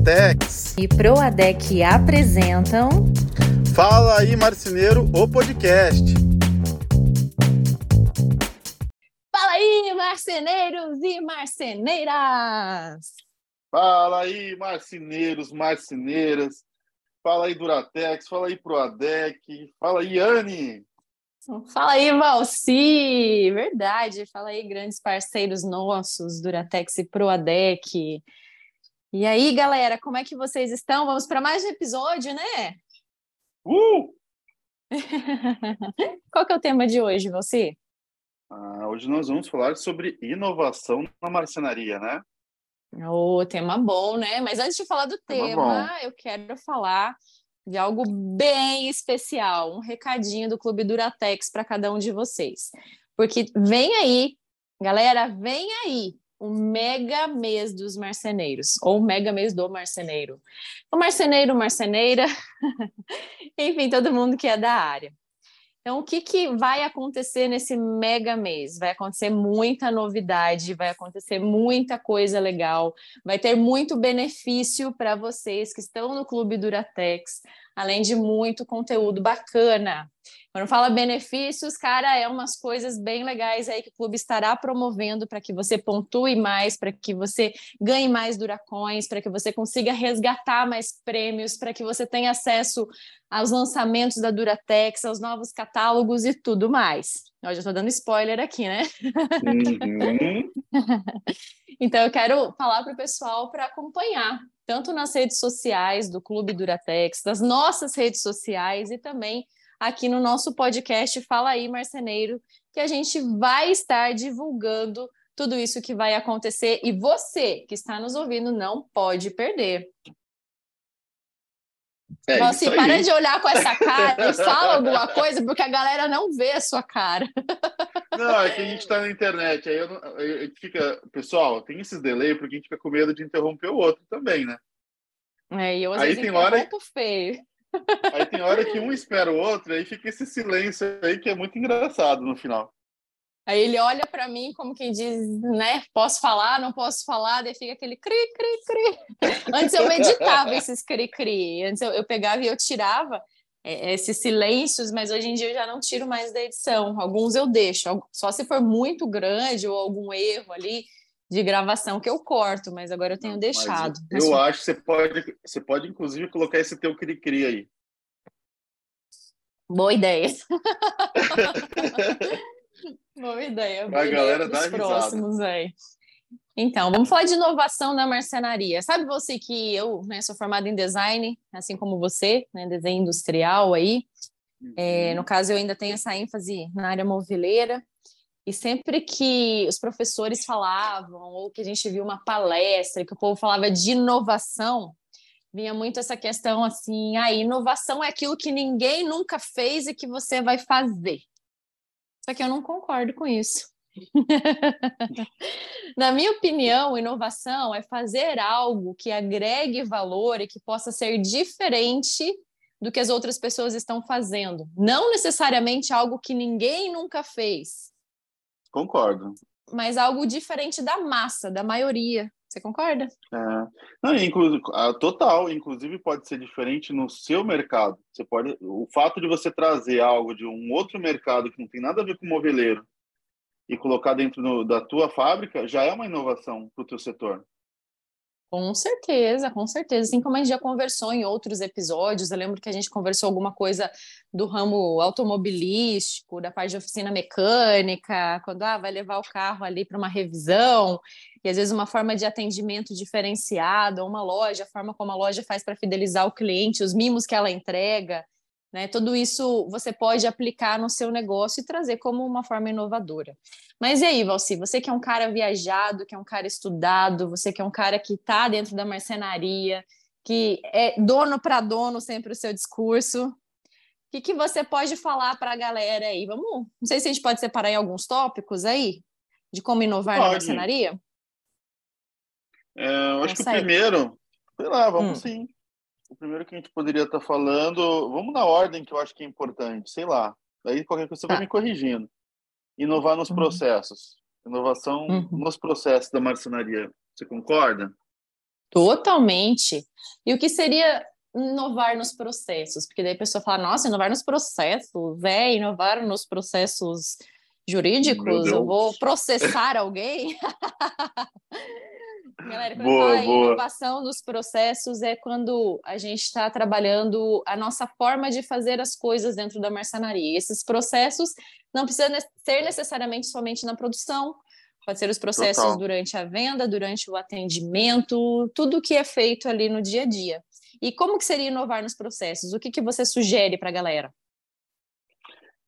Duratex e Proadec apresentam Fala aí Marceneiro, o podcast. Fala aí, marceneiros e marceneiras! Fala aí, marceneiros, marceneiras. Fala aí, Duratex. Fala aí, Proadec. Fala aí, Anne. Fala aí, Valci! Verdade, fala aí, grandes parceiros nossos, Duratex e Proadec. E aí, galera, como é que vocês estão? Vamos para mais um episódio, né? Uh! Qual que é o tema de hoje, você? Ah, hoje nós vamos falar sobre inovação na marcenaria, né? O oh, tema bom, né? Mas antes de falar do tema, tema eu quero falar de algo bem especial, um recadinho do Clube Duratex para cada um de vocês. Porque vem aí, galera, vem aí o mega mês dos marceneiros, ou o mega mês do marceneiro. O marceneiro, marceneira, enfim, todo mundo que é da área. Então, o que, que vai acontecer nesse mega mês? Vai acontecer muita novidade, vai acontecer muita coisa legal, vai ter muito benefício para vocês que estão no Clube Duratex, além de muito conteúdo bacana. Quando fala benefícios, cara, é umas coisas bem legais aí que o clube estará promovendo para que você pontue mais, para que você ganhe mais duracões, para que você consiga resgatar mais prêmios, para que você tenha acesso aos lançamentos da Duratex, aos novos catálogos e tudo mais. Eu já estou dando spoiler aqui, né? Uhum. então eu quero falar para o pessoal para acompanhar, tanto nas redes sociais do Clube Duratex, das nossas redes sociais e também aqui no nosso podcast Fala aí, Marceneiro, que a gente vai estar divulgando tudo isso que vai acontecer e você que está nos ouvindo não pode perder. É Nossa, para de olhar com essa cara e fala alguma coisa, porque a galera não vê a sua cara. Não, é que a gente está na internet, aí eu não, eu, fica, pessoal, tem esses delay porque a gente fica com medo de interromper o outro também, né? É, e eu aí tem hora feio. Aí tem hora que um espera o outro, aí fica esse silêncio aí que é muito engraçado no final. Aí ele olha para mim como quem diz, né? Posso falar, não posso falar, daí fica aquele cri, cri, cri. Antes eu editava esses cri, cri. Antes eu, eu pegava e eu tirava é, esses silêncios, mas hoje em dia eu já não tiro mais da edição. Alguns eu deixo, só se for muito grande ou algum erro ali de gravação que eu corto, mas agora eu tenho não, deixado. Eu, eu acho que você pode, você pode inclusive colocar esse teu cri, cri aí. Boa ideia. Boa ideia. Boa a ideia galera dá próximos aí. Então, vamos falar de inovação na marcenaria. Sabe você que eu né, sou formada em design, assim como você, né, desenho industrial aí. Uhum. É, no caso, eu ainda tenho essa ênfase na área moveleira. E sempre que os professores falavam, ou que a gente viu uma palestra, que o povo falava de inovação, vinha muito essa questão assim: a ah, inovação é aquilo que ninguém nunca fez e que você vai fazer. Só que eu não concordo com isso. Na minha opinião, inovação é fazer algo que agregue valor e que possa ser diferente do que as outras pessoas estão fazendo. Não necessariamente algo que ninguém nunca fez. Concordo. Mas algo diferente da massa, da maioria. Você concorda? É. Não, inclusive, total. Inclusive pode ser diferente no seu mercado. Você pode, o fato de você trazer algo de um outro mercado que não tem nada a ver com moveleiro e colocar dentro no, da tua fábrica já é uma inovação para o teu setor. Com certeza, com certeza. Assim como a gente já conversou em outros episódios, eu lembro que a gente conversou alguma coisa do ramo automobilístico, da parte de oficina mecânica, quando ah, vai levar o carro ali para uma revisão, e às vezes uma forma de atendimento diferenciado, uma loja, a forma como a loja faz para fidelizar o cliente, os mimos que ela entrega. Né? Tudo isso você pode aplicar no seu negócio e trazer como uma forma inovadora. Mas e aí, Valci, você que é um cara viajado, que é um cara estudado, você que é um cara que está dentro da marcenaria, que é dono para dono sempre o seu discurso, o que, que você pode falar para a galera aí? Vamos, não sei se a gente pode separar em alguns tópicos aí, de como inovar pode. na marcenaria? É, eu acho que o primeiro, sei lá, vamos hum. sim o primeiro que a gente poderia estar tá falando, vamos na ordem que eu acho que é importante, sei lá. Daí qualquer coisa você tá. vai me corrigindo. Inovar nos uhum. processos. Inovação uhum. nos processos da marcenaria. Você concorda? Totalmente. E o que seria inovar nos processos? Porque daí a pessoa fala, nossa, inovar nos processos, é, inovar nos processos jurídicos, eu vou processar alguém. Galera, quando boa, fala boa. inovação dos processos é quando a gente está trabalhando a nossa forma de fazer as coisas dentro da marcenaria. Esses processos não precisam ser necessariamente somente na produção, pode ser os processos Total. durante a venda, durante o atendimento, tudo que é feito ali no dia a dia. E como que seria inovar nos processos? O que, que você sugere para a galera?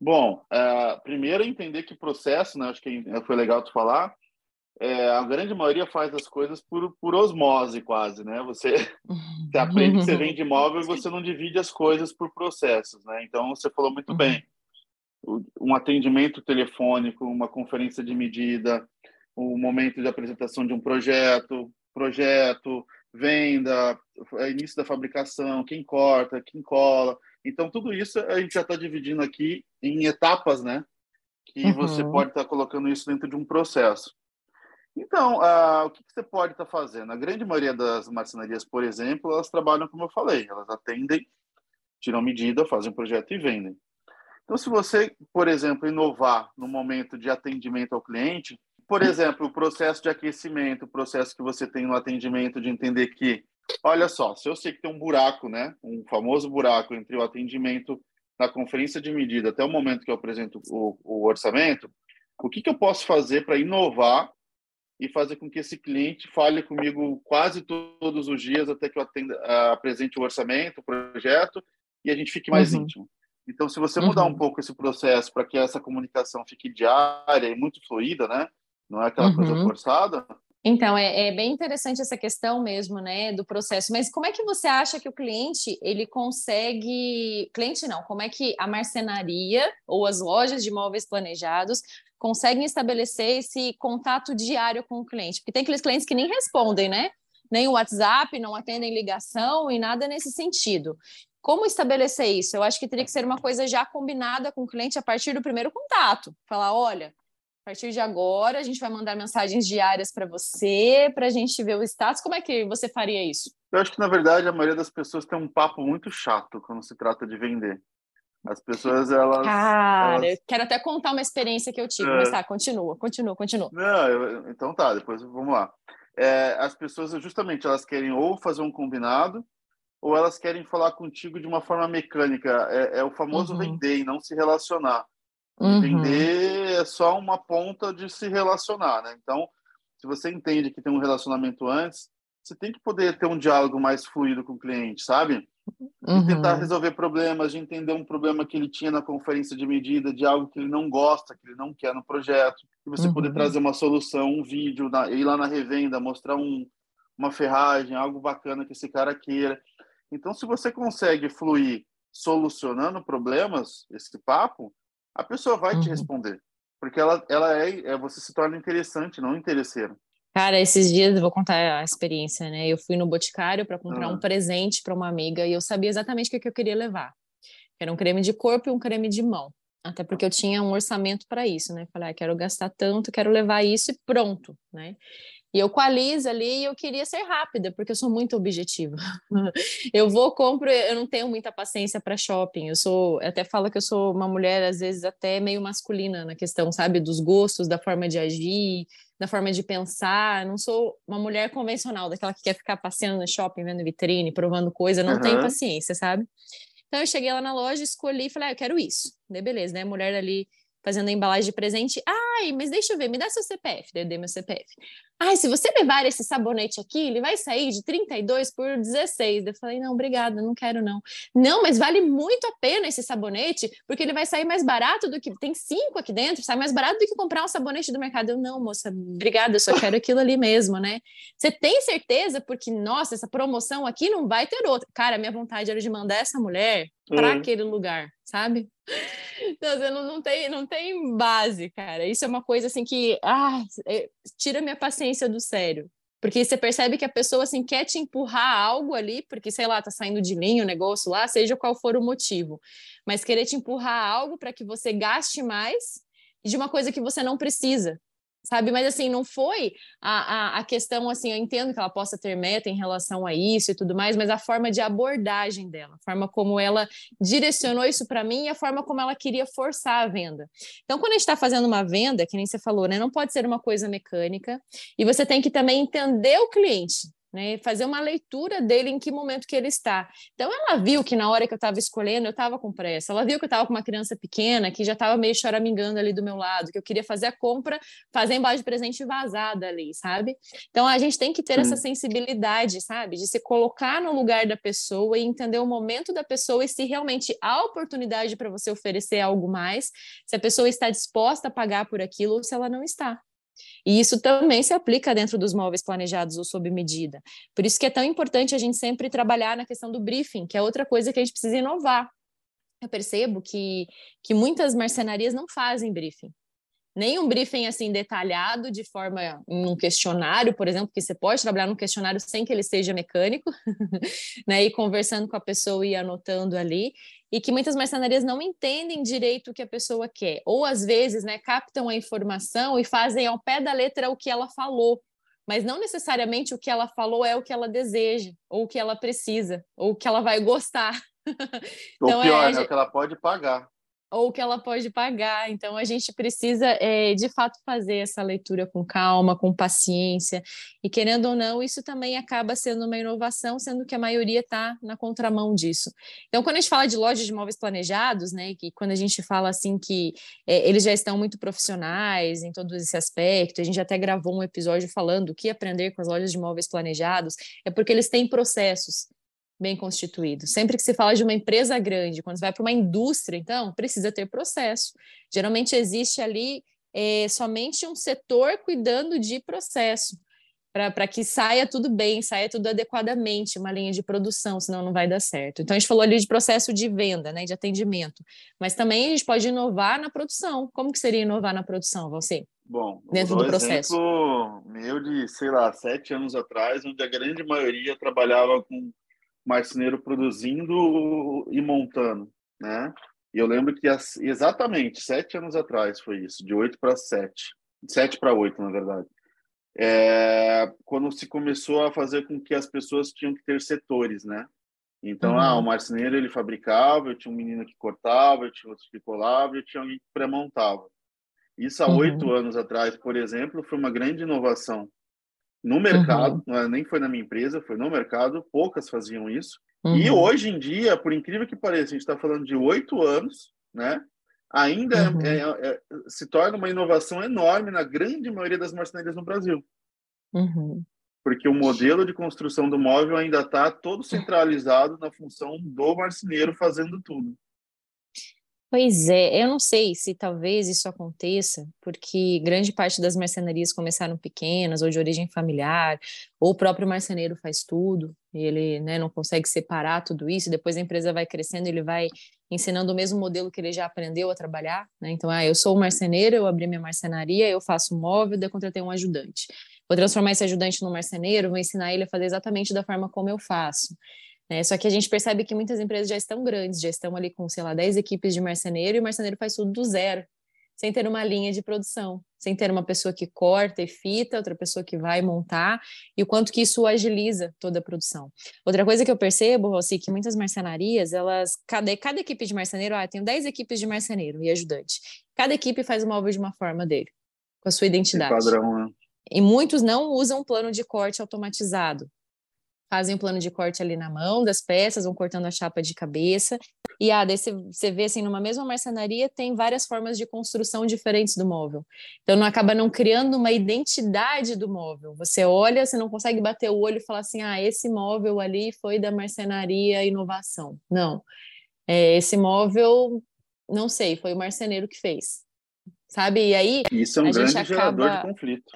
Bom, uh, primeiro entender que processo, né, acho que foi legal tu falar, é, a grande maioria faz as coisas por, por osmose quase, né? Você, você aprende que você vende imóvel e você não divide as coisas por processos, né? Então, você falou muito bem. Um atendimento telefônico, uma conferência de medida, o um momento de apresentação de um projeto, projeto, venda, início da fabricação, quem corta, quem cola. Então, tudo isso a gente já está dividindo aqui em etapas, né? Que uhum. você pode estar tá colocando isso dentro de um processo. Então, uh, o que, que, você pode estar tá fazendo? A grande maioria das marcenarias, por exemplo, elas trabalham como eu falei, elas atendem, tiram medida, fazem projeto e vendem. Então, se você, por exemplo, inovar no momento de atendimento ao cliente, por exemplo, o processo de aquecimento, o processo que você tem no atendimento de entender que, olha só, se eu sei que tem um buraco, né, um famoso buraco entre o atendimento na conferência de medida até o momento que eu apresento o, o orçamento, o que, que eu posso fazer para inovar e fazer com que esse cliente fale comigo quase todos os dias até que eu atenda, apresente o orçamento, o projeto e a gente fique mais uhum. íntimo. Então, se você mudar uhum. um pouco esse processo para que essa comunicação fique diária e muito fluida, né? Não é aquela uhum. coisa forçada. Então, é, é, bem interessante essa questão mesmo, né, do processo. Mas como é que você acha que o cliente, ele consegue... Cliente não, como é que a marcenaria ou as lojas de imóveis planejados conseguem estabelecer esse contato diário com o cliente. Porque tem aqueles clientes que nem respondem, né? Nem o WhatsApp, não atendem ligação e nada nesse sentido. Como estabelecer isso? Eu acho que teria que ser uma coisa já combinada com o cliente a partir do primeiro contato. Falar, olha, a partir de agora a gente vai mandar mensagens diárias para você, para a gente ver o status. Como é que você faria isso? Eu acho que, na verdade, a maioria das pessoas tem um papo muito chato quando se trata de vender. As pessoas, elas. Cara, elas... eu quero até contar uma experiência que eu tive, é... mas tá, continua, continua, continua. Não, eu... então tá, depois vamos lá. É, as pessoas, justamente, elas querem ou fazer um combinado, ou elas querem falar contigo de uma forma mecânica. É, é o famoso uhum. vender e não se relacionar. Uhum. Vender é só uma ponta de se relacionar, né? Então, se você entende que tem um relacionamento antes, você tem que poder ter um diálogo mais fluido com o cliente, sabe? uhum. tentar resolver problemas, de entender um problema que ele tinha na conferência de medida, de algo que ele não gosta, que ele não quer no projeto, e você uhum. poder trazer uma solução, um vídeo, na, ir lá na revenda, mostrar um, uma ferragem, algo bacana que esse cara queira. Então, se você consegue fluir solucionando problemas, esse papo, a pessoa vai uhum. te responder, porque ela, ela é, é, você se torna interessante, não interesseiro. Cara, esses dias eu vou contar a experiência, né? Eu fui no Boticário para comprar um presente para uma amiga e eu sabia exatamente o que, eu queria levar. Era um creme de corpo e um creme de mão. Até porque eu tinha um orçamento para isso, né? Falei, ah, quero gastar tanto, quero levar isso e pronto, né? E eu com a Liz ali, eu queria ser rápida, porque eu sou muito objetiva. eu vou, compro, eu não tenho muita paciência para shopping. Eu sou, eu até falo que eu sou uma mulher, às vezes, até meio masculina na questão, sabe, dos gostos, da forma de agir, da forma de pensar. não sou uma mulher convencional, daquela que quer ficar passeando no shopping, vendo vitrine, provando coisa, não uhum. tenho paciência, sabe? Então eu cheguei lá na loja, escolhi e falei, ah, eu quero isso. Daí beleza, né? Mulher ali fazendo a embalagem de presente. Ai, mas deixa eu ver, me dá seu CPF. Daí eu dei meu CPF. Ai, se você levar esse sabonete aqui, ele vai sair de 32 por 16. Eu falei, não, obrigada, não quero não. Não, mas vale muito a pena esse sabonete, porque ele vai sair mais barato do que. Tem cinco aqui dentro, sai mais barato do que comprar um sabonete do mercado. Eu, não, moça, obrigada, eu só quero aquilo ali mesmo, né? Você tem certeza? Porque, nossa, essa promoção aqui não vai ter outra. Cara, minha vontade era de mandar essa mulher para uhum. aquele lugar, sabe? Então, você não, não, tem, não tem base, cara. Isso é uma coisa assim que ah, tira minha paciência do sério. Porque você percebe que a pessoa assim quer te empurrar algo ali, porque sei lá, tá saindo de linha o negócio lá, seja qual for o motivo. Mas querer te empurrar algo para que você gaste mais de uma coisa que você não precisa. Sabe? Mas assim, não foi a, a, a, questão assim, eu entendo que ela possa ter meta em relação a isso e tudo mais, mas a forma de abordagem dela, a forma como ela direcionou isso para mim e a forma como ela queria forçar a venda. Então, quando a gente está fazendo uma venda, que nem você falou, né? Não pode ser uma coisa mecânica, e você tem que também entender o cliente né? Fazer uma leitura dele em que momento que ele está. Então ela viu que na hora que eu estava escolhendo, eu estava com pressa. Ela viu que eu estava com uma criança pequena que já estava meio choramingando ali do meu lado, que eu queria fazer a compra, fazer embalagem de presente vazada ali, sabe? Então a gente tem que ter Sim. essa sensibilidade, sabe? De se colocar no lugar da pessoa e entender o momento da pessoa e se realmente há oportunidade para você oferecer algo mais, se a pessoa está disposta a pagar por aquilo ou se ela não está. E isso também se aplica dentro dos móveis planejados ou sob medida. Por isso que é tão importante a gente sempre trabalhar na questão do briefing, que é outra coisa que a gente precisa inovar. Eu percebo que, que muitas marcenarias não fazem briefing nem um briefing assim detalhado de forma um questionário, por exemplo, que você pode trabalhar num questionário sem que ele seja mecânico, né, e conversando com a pessoa e anotando ali, e que muitas marcenarias não entendem direito o que a pessoa quer, ou às vezes, né, captam a informação e fazem ao pé da letra o que ela falou, mas não necessariamente o que ela falou é o que ela deseja, ou o que ela precisa, ou o que ela vai gostar. então, ou pior, é, é o que ela pode pagar ou que ela pode pagar. Então, a gente precisa, é, de fato, fazer essa leitura com calma, com paciência. E, querendo ou não, isso também acaba sendo uma inovação, sendo que a maioria está na contramão disso. Então, quando a gente fala de lojas de imóveis planejados, né, que quando a gente fala assim que é, eles já estão muito profissionais em todo esse aspecto, a gente até gravou um episódio falando o que aprender com as lojas de imóveis planejados, é porque eles têm processos bem constituído. Sempre que se fala de uma empresa grande, quando você vai para uma indústria, então, precisa ter processo. Geralmente existe ali é, somente um setor cuidando de processo, para que saia tudo bem, saia tudo adequadamente, uma linha de produção, senão não vai dar certo. Então, a gente falou ali de processo de venda, né, de atendimento, mas também a gente pode inovar na produção. Como que seria inovar na produção, você? Bom, dentro do processo. exemplo meu de, sei lá, sete anos atrás, onde a grande maioria trabalhava com marceneiro produzindo e montando, né? E eu lembro que exatamente sete anos atrás foi isso, de oito para sete, sete para oito, na verdade. É, quando se começou a fazer com que as pessoas tinham que ter setores, né? Então, uhum. ah, o marceneiro ele fabricava, eu tinha um menino que cortava, eu tinha outro que colava, eu tinha alguém que pré-montava. Isso há oito uhum. anos atrás, por exemplo, foi uma grande inovação no mercado, uhum. É, nem foi na minha empresa, foi no mercado, poucas faziam isso. Uhum. E hoje em dia, por incrível que pareça, a gente está falando de oito anos, né? Ainda é, uhum. é, é, se torna uma inovação enorme na grande maioria das marcenarias no Brasil. Uhum. Porque o modelo de construção do móvel ainda está todo centralizado na função do marceneiro fazendo tudo. Pois é, eu não sei se talvez isso aconteça, porque grande parte das marcenarias começaram pequenas ou de origem familiar, ou o próprio marceneiro faz tudo, ele né, não consegue separar tudo isso, depois a empresa vai crescendo, ele vai ensinando o mesmo modelo que ele já aprendeu a trabalhar, né? Então, ah, eu sou marceneiro, eu abri minha marcenaria, eu faço móvel, daí contratei um ajudante. Vou transformar esse ajudante no marceneiro, vou ensinar ele a fazer exatamente da forma como eu faço. Né? Só que a gente percebe que muitas empresas já estão grandes, já estão ali com, sei lá, 10 equipes de marceneiro, e o marceneiro faz tudo do zero, sem ter uma linha de produção, sem ter uma pessoa que corta e fita, outra pessoa que vai montar, e o quanto que isso agiliza toda a produção. Outra coisa que eu percebo, Rossi, que muitas marcenarias, elas, cada, cada equipe de marceneiro, ah, tem 10 equipes de marceneiro e ajudante. Cada equipe faz o móvel de uma forma dele, com a sua identidade. padrão, né? E muitos não usam um plano de corte automatizado fazem o plano de corte ali na mão das peças, vão cortando a chapa de cabeça. E ah, daí você vê assim, numa mesma marcenaria tem várias formas de construção diferentes do móvel. Então não acaba não criando uma identidade do móvel. Você olha, você não consegue bater o olho e falar assim: "Ah, esse móvel ali foi da marcenaria inovação". Não. É, esse móvel, não sei, foi o marceneiro que fez. Sabe? E aí Isso é um grande gerador acaba... de conflito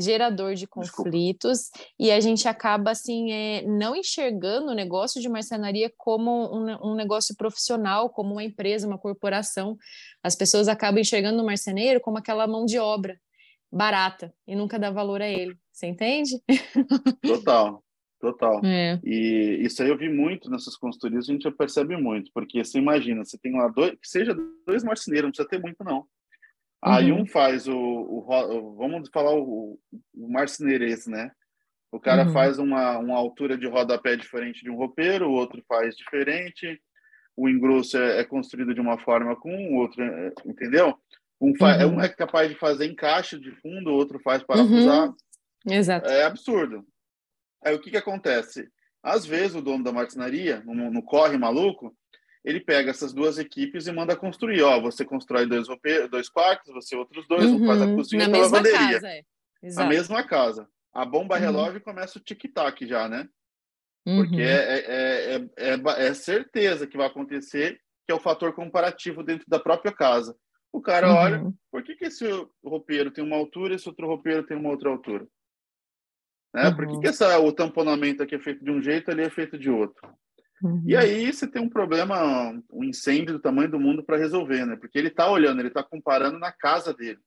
gerador de conflitos Desculpa. e a gente acaba assim é, não enxergando o negócio de marcenaria como um, um, negócio profissional, como uma empresa, uma corporação. As pessoas acabam enxergando o marceneiro como aquela mão de obra barata e nunca dá valor a ele. Você entende? Total. Total. É. E isso aí eu vi muito nessas consultorias, a gente já percebe muito, porque você imagina, você tem lá dois, que seja dois marceneiros, não precisa ter muito, não. Aí uhum. um faz o, o, vamos falar o, o marceneirês, né? O cara uhum. faz uma, uma altura de rodapé diferente de um roupeiro, o outro faz diferente, o engrosso é, é construído de uma forma com o outro, é, entendeu? Um, uhum. um é capaz de fazer encaixe de fundo, o outro faz parafusar. Uhum. Exato. É absurdo. Aí o que, que acontece? Às vezes o dono da marcenaria, no, no corre maluco, ele pega essas duas equipes e manda construir. Ó, você constrói dois, dois quartos, você outros dois, uhum. um faz a uhum. cozinha e a lavanderia. Casa, é. Na mesma casa. A bomba uhum. relógio começa o tic-tac já, né? Porque uhum. é, é, é, é, certeza que vai acontecer, que é o fator comparativo dentro da própria casa. O cara uhum. olha, por que, que esse roupeiro tem uma altura e esse outro roupeiro tem uma outra altura? Né? Uhum. Por que, que essa, o tamponamento aqui é feito de um jeito, ali é feito de outro? Uhum. E aí você tem um problema, um incêndio do tamanho do mundo para resolver, né? Porque ele está olhando, ele está comparando na casa dele.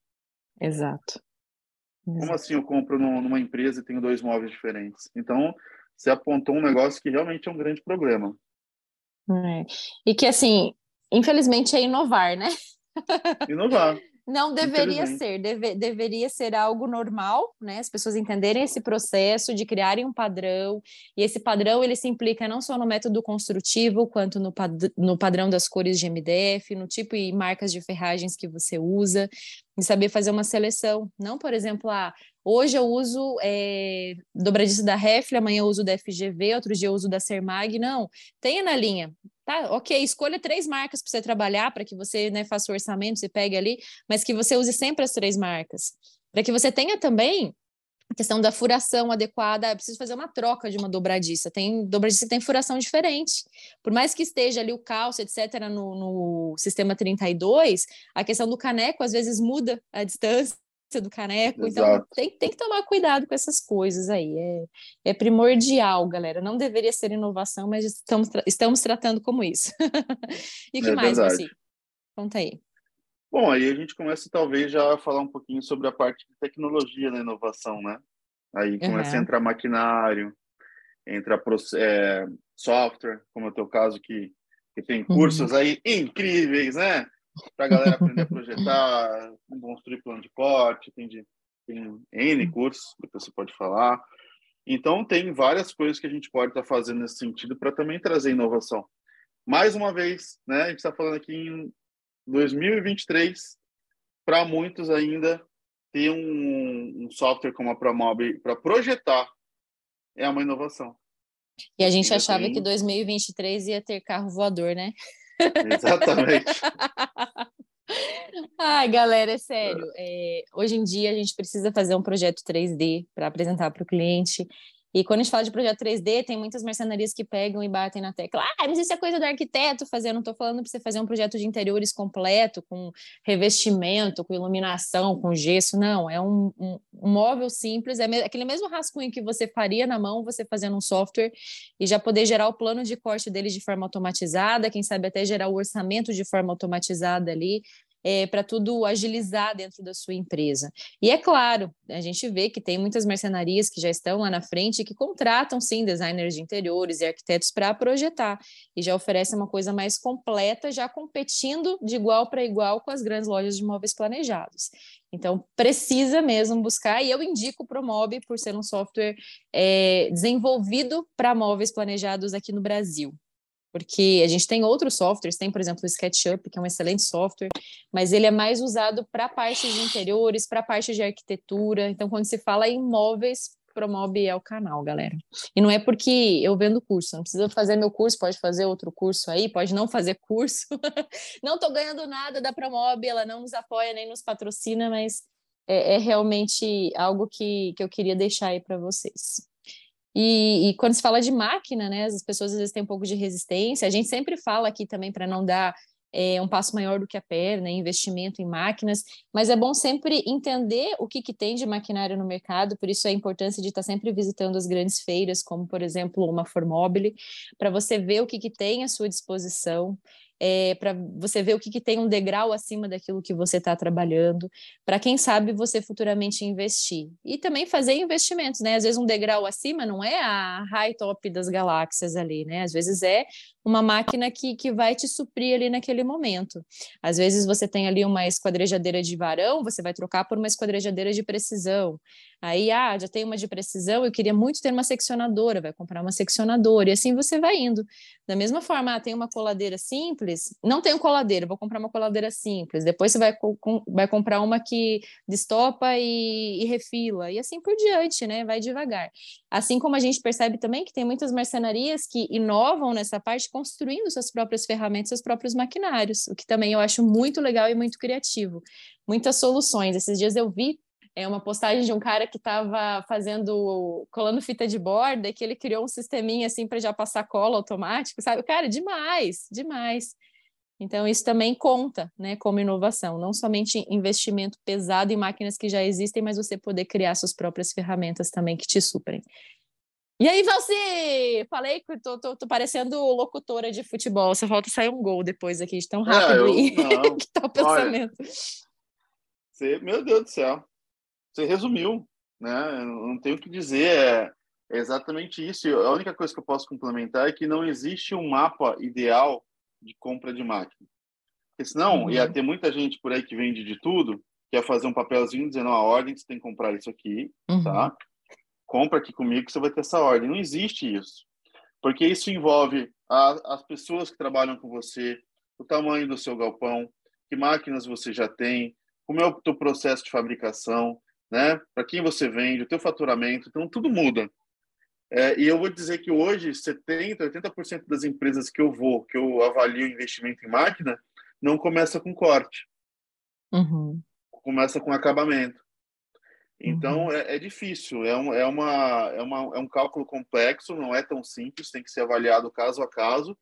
Exato. Como Exato. assim eu compro numa empresa e tenho dois móveis diferentes? Então, você apontou um negócio que realmente é um grande problema. É. E que, assim, infelizmente é inovar, né? Inovar. Não deveria ser, deve, deveria ser algo normal, né? As pessoas entenderem esse processo de criarem um padrão, e esse padrão ele se implica não só no método construtivo, quanto no, pad no padrão das cores de MDF, no tipo e marcas de ferragens que você usa, e saber fazer uma seleção. Não, por exemplo, ah, hoje eu uso é, dobradiça da Refle, amanhã eu uso da FGV, outro dia eu uso da Sermag. Não, tenha na linha. Tá, ok, escolha três marcas para você trabalhar, para que você né, faça o orçamento, você pegue ali, mas que você use sempre as três marcas. Para que você tenha também a questão da furação adequada, é preciso fazer uma troca de uma dobradiça. Tem dobradiça que tem furação diferente. Por mais que esteja ali o calço, etc., no, no sistema 32, a questão do caneco às vezes muda a distância do caneco. Então, Exato. Então, tem, tem que tomar cuidado com essas coisas aí. É, é primordial, galera. Não deveria ser inovação, mas estamos, estamos tratando como isso. e o que é mais, Marci? Conta aí. Bom, aí a gente começa talvez já a falar um pouquinho sobre a parte de tecnologia na inovação, né? Aí começa uhum. a entrar maquinário, entra é, software, como é o teu caso, que, que tem cursos uhum. aí incríveis, né? Para a galera aprender a projetar, construir plano de corte, tem, de, tem N cursos que você pode falar. Então, tem várias coisas que a gente pode estar tá fazendo nesse sentido para também trazer inovação. Mais uma vez, né, a gente está falando aqui em 2023, para muitos ainda, ter um, um software como a Promob para projetar é uma inovação. E a gente achava tem... que 2023 ia ter carro voador, né? Exatamente. Ai, galera, é sério. É, hoje em dia a gente precisa fazer um projeto 3D para apresentar para o cliente. E quando a gente fala de projeto 3D, tem muitas mercenarias que pegam e batem na tecla. Ah, mas isso é coisa do arquiteto fazer. Eu não estou falando para você fazer um projeto de interiores completo, com revestimento, com iluminação, com gesso. Não, é um, um, um móvel simples, é me aquele mesmo rascunho que você faria na mão, você fazendo um software e já poder gerar o plano de corte dele de forma automatizada, quem sabe até gerar o orçamento de forma automatizada ali é, para tudo agilizar dentro da sua empresa. E é claro, a gente vê que tem muitas mercenarias que já estão lá na frente que contratam sim designers de interiores e arquitetos para projetar e já oferecem uma coisa mais completa, já competindo de igual para igual com as grandes lojas de móveis planejados. Então, precisa mesmo buscar, e eu indico o Promob por ser um software é, desenvolvido para móveis planejados aqui no Brasil porque a gente tem outros softwares, tem, por exemplo, o SketchUp, que é um excelente software, mas ele é mais usado para parte de interiores, para parte de arquitetura. Então, quando se fala em móveis, Promob é o canal, galera. E não é porque eu vendo curso, não precisa fazer meu curso, pode fazer outro curso aí, pode não fazer curso. não estou ganhando nada da Promob, ela não nos apoia nem nos patrocina, mas é, é realmente algo que, que eu queria deixar aí para vocês. E, e, quando se fala de máquina, né, as pessoas às vezes têm um pouco de resistência. A gente sempre fala aqui também para não dar é, um passo maior do que a perna, investimento em máquinas, mas é bom sempre entender o que, que tem de maquinário no mercado, por isso a importância de estar sempre visitando as grandes feiras, como por exemplo uma Formobile, para você ver o que, que tem à sua disposição é, para você ver o que, que, tem um degrau acima daquilo que você está trabalhando, para quem sabe você futuramente investir. E também fazer investimentos, né? Às vezes um degrau acima não é a high top das galáxias ali, né? Às vezes é uma máquina que, que vai te suprir ali naquele momento. Às vezes você tem ali uma esquadrejadeira de varão, você vai trocar por uma esquadrejadeira de precisão. Aí, ah, já tem uma de precisão, eu queria muito ter uma seccionadora, vai comprar uma seccionadora, e assim você vai indo. Da mesma forma, ah, tem uma coladeira simples, não tenho coladeira, vou comprar uma coladeira simples. Depois você vai, com, vai comprar uma que destopa e, e refila, e assim por diante, né? Vai devagar. Assim como a gente percebe também que tem muitas marcenarias que inovam nessa parte, construindo suas próprias ferramentas, seus próprios maquinários, o que também eu acho muito legal e muito criativo. Muitas soluções. Esses dias eu vi é uma postagem de um cara que estava fazendo, colando fita de borda e que ele criou um sisteminha assim para já passar cola automático, sabe? Cara, demais, demais. Então, isso também conta, né, como inovação, não somente investimento pesado em máquinas que já existem, mas você poder criar suas próprias ferramentas também que te suprem. E aí, Valci? Falei que tô, tô, tô, parecendo locutora de futebol. Só falta sair um gol depois aqui, de tão rápido é, eu, e que tá o pensamento. Olha, você, meu Deus do céu você resumiu, né? não tenho o que dizer, é, é exatamente isso. A única coisa que eu posso complementar é que não existe um mapa ideal de compra de máquina. Porque senão uhum. ia ter muita gente por aí que vende de tudo, que ia fazer um papelzinho dizendo a ordem, você tem que comprar isso aqui, uhum. tá? Compra aqui comigo que você vai ter essa ordem. Não existe isso. Porque isso envolve a, as pessoas que trabalham com você, o tamanho do seu galpão, que máquinas você já tem, como é o teu processo de fabricação, né? Para quem você vende, o teu faturamento, então tudo muda. É, e eu vou dizer que hoje 70, 80% das empresas que eu vou, que eu avalio investimento em máquina, não começa com corte. Uhum. Começa com acabamento. Então uhum. é, é, difícil, é, um, é, uma, é, uma, é um cálculo complexo, não é tão simples, tem que ser avaliado caso a caso.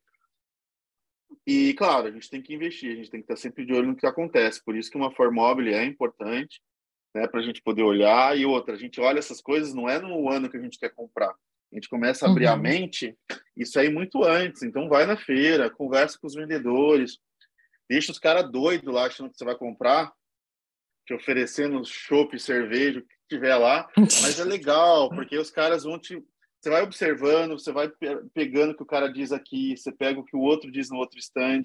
E claro, a gente tem que investir, a gente tem que estar sempre de olho no que acontece. Por isso que uma Formobile é importante né, para a gente poder olhar. E outra, a gente olha essas coisas, não é no ano que a gente quer comprar. A gente começa a abrir uhum. a mente, isso aí muito antes. Então, vai na feira, conversa com os vendedores, deixa os caras doidos lá achando que você vai comprar, te oferecendo chopp, cerveja, o que tiver lá. Mas é legal, porque os caras vão te. Você vai observando, você vai pegando o que o cara diz aqui, você pega o que o outro diz no outro stand,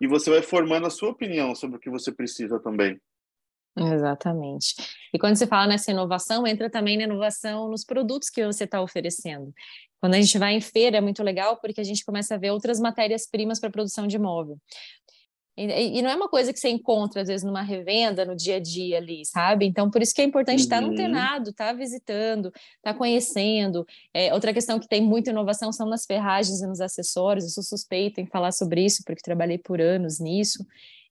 e você vai formando a sua opinião sobre o que você precisa também. Exatamente. E quando você fala nessa inovação, entra também na inovação nos produtos que você está oferecendo. Quando a gente vai em feira, é muito legal porque a gente começa a ver outras matérias-primas para produção de móvel. E, e, não é uma coisa que você encontra, às vezes, numa revenda, no dia a dia ali, sabe? Então, por isso que é importante uhum. estar no tenado, estar visitando, estar conhecendo. É, outra questão que tem muita inovação são nas ferragens e nos acessórios. Eu sou suspeita em falar sobre isso, porque trabalhei por anos nisso.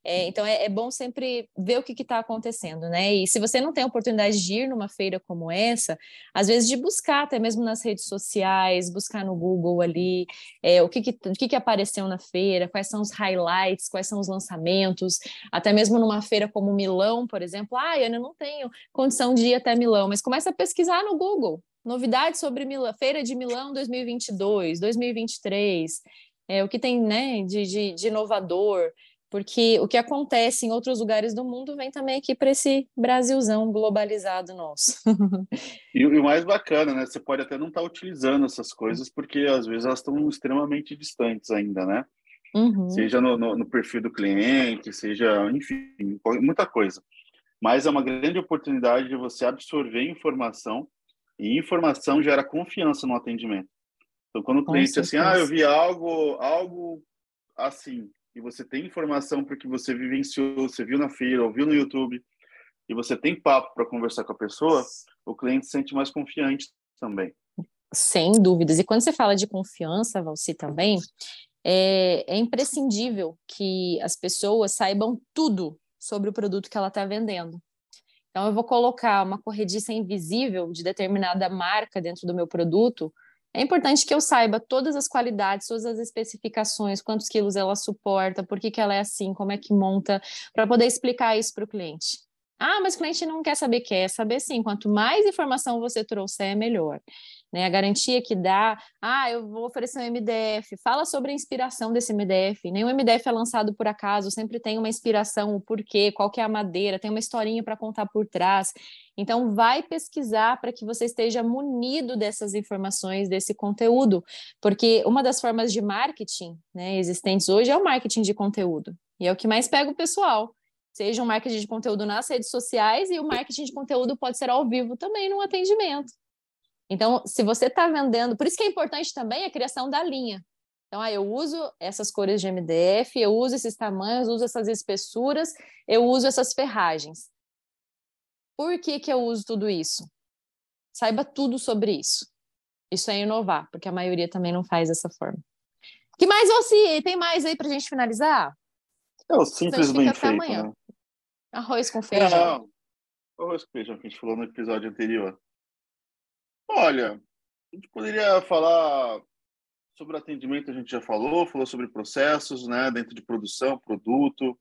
É, então é, é, bom sempre ver o que está acontecendo, né? E se você não tem a oportunidade de ir numa feira como essa, às vezes de buscar até mesmo nas redes sociais, buscar no Google ali é, o, que, que, o que, que apareceu na feira, quais são os highlights, quais são os lançamentos, até mesmo numa feira como Milão, por exemplo. Ah, eu não tenho condição de ir até Milão, mas começa a pesquisar no Google. Novidades sobre Milão, Feira de Milão 2022, 2023, é, o que tem né, de, de, de inovador porque o que acontece em outros lugares do mundo vem também aqui para esse Brasilzão globalizado nosso. e, o mais bacana, né? Você pode até não estar tá utilizando essas coisas, porque às vezes elas estão extremamente distantes ainda, né? Uhum. Seja no, no, no, perfil do cliente, seja, enfim, muita coisa. Mas é uma grande oportunidade de você absorver informação, e informação gera confiança no atendimento. Então, quando o cliente assim, ah, eu vi algo, algo assim, e você tem informação porque você vivenciou, você viu na feira, ouviu no YouTube, e você tem papo para conversar com a pessoa, o cliente se sente mais confiante também. Sem dúvidas. E quando você fala de confiança, Valci, também, é, é imprescindível que as pessoas saibam tudo sobre o produto que ela está vendendo. Então, eu vou colocar uma corrediça invisível de determinada marca dentro do meu produto, é importante que eu saiba todas as qualidades, todas as especificações, quantos quilos ela suporta, por que, que ela é assim, como é que monta, para poder explicar isso para o cliente. Ah, mas o cliente não quer saber, quer saber sim. Quanto mais informação você trouxer, é melhor. Né? A garantia que dá, ah, eu vou oferecer um MDF, fala sobre a inspiração desse MDF. Nenhum MDF é lançado por acaso, sempre tem uma inspiração, o porquê, qual que é a madeira, tem uma historinha para contar por trás. Então, vai pesquisar para que você esteja munido dessas informações, desse conteúdo, porque uma das formas de marketing né, existentes hoje é o marketing de conteúdo, e é o que mais pega o pessoal. Seja um marketing de conteúdo nas redes sociais e o marketing de conteúdo pode ser ao vivo também no atendimento. Então, se você está vendendo, por isso que é importante também a criação da linha. Então, ah, eu uso essas cores de MDF, eu uso esses tamanhos, uso essas espessuras, eu uso essas ferragens. Por que, que eu uso tudo isso? Saiba tudo sobre isso. Isso é inovar, porque a maioria também não faz dessa forma. que mais, você tem mais aí para a gente finalizar? É o simples bem feito, amanhã. Né? Arroz com feijão. É, arroz com feijão que a gente falou no episódio anterior. Olha, a gente poderia falar sobre atendimento, a gente já falou, falou sobre processos, né, dentro de produção, produto.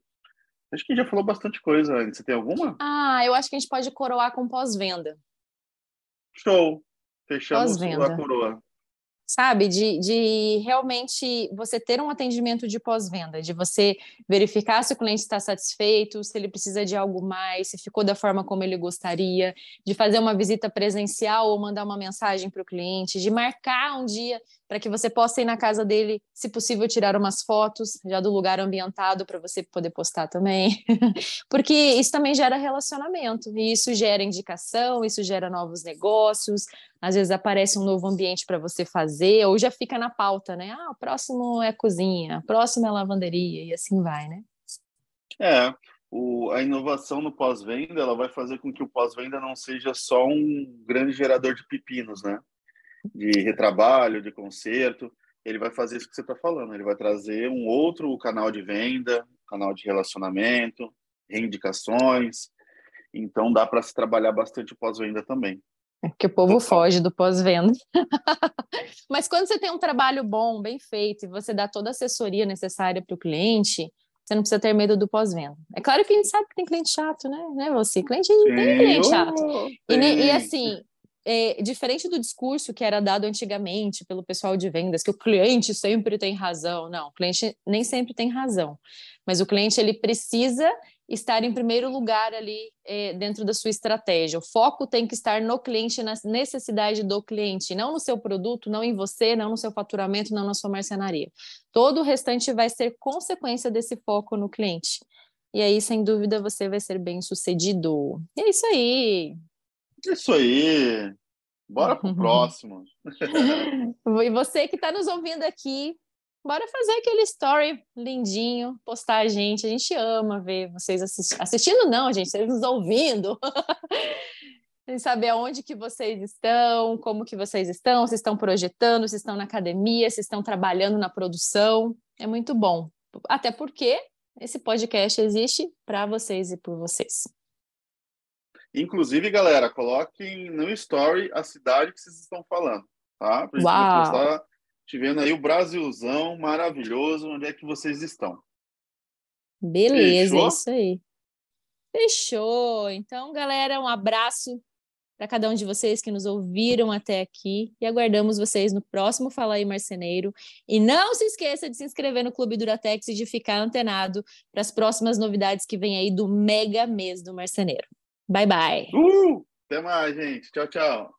Acho que já falou bastante coisa. Você tem alguma? Ah, eu acho que a gente pode coroar com pós-venda. Show. Fechamos a coroa sabe? De, de realmente você ter um atendimento de pós-venda, de você verificar se o cliente está satisfeito, se ele precisa de algo mais, se ficou da forma como ele gostaria, de fazer uma visita presencial ou mandar uma mensagem para o cliente, de marcar um dia para que você possa ir na casa dele, se possível, tirar umas fotos já do lugar ambientado para você poder postar também. Porque isso também gera relacionamento, e isso gera indicação, isso gera novos negócios, às vezes aparece um novo ambiente para você fazer, ou já fica na pauta, né? Ah, o próximo é cozinha, o próximo é lavanderia, e assim vai, né? É, o, a inovação no pós-venda, ela vai fazer com que o pós-venda não seja só um grande gerador de pepinos, né? De retrabalho, de conserto. Ele vai fazer isso que você está falando, ele vai trazer um outro canal de venda, canal de relacionamento, reindicações. Então, dá para se trabalhar bastante pós-venda também. É que o povo foge do pós-venda. Mas quando você tem um trabalho bom, bem feito, e você dá toda a assessoria necessária para o cliente, você não precisa ter medo do pós-venda. É claro que a gente sabe que tem cliente chato, né? né você, cliente Sim, tem cliente chato. E, e, assim, é, diferente do discurso que era dado antigamente pelo pessoal de vendas, que o cliente sempre tem razão. Não, o cliente nem sempre tem razão. Mas o cliente ele precisa estar em primeiro lugar ali é, dentro da sua estratégia. O foco tem que estar no cliente, na necessidade do cliente, não no seu produto, não em você, não no seu faturamento, não na sua marcenaria. Todo o restante vai ser consequência desse foco no cliente. E aí, sem dúvida, você vai ser bem sucedido. E é isso aí. Isso aí. Bora pro próximo. e você que está nos ouvindo aqui, bora fazer aquele story lindinho, postar a gente. A gente ama ver vocês assistindo. Assistindo não, gente, vocês nos ouvindo. saber aonde que vocês estão, como que vocês estão, se estão projetando, se estão na academia, se estão trabalhando na produção. É muito bom. Até porque esse podcast existe para vocês e por vocês. Inclusive, galera, coloquem no story a cidade que vocês estão falando, tá? Pra Uau! te vendo aí o Brasilzão maravilhoso, onde é que vocês estão? Beleza, Fechou? é isso aí. Fechou. Então, galera, um abraço para cada um de vocês que nos ouviram até aqui e aguardamos vocês no próximo Fala aí Marceneiro. E não se esqueça de se inscrever no Clube Duratex e de ficar antenado para as próximas novidades que vem aí do mega mês do marceneiro. Bye bye. Uh, até mais, gente. Tchau, tchau.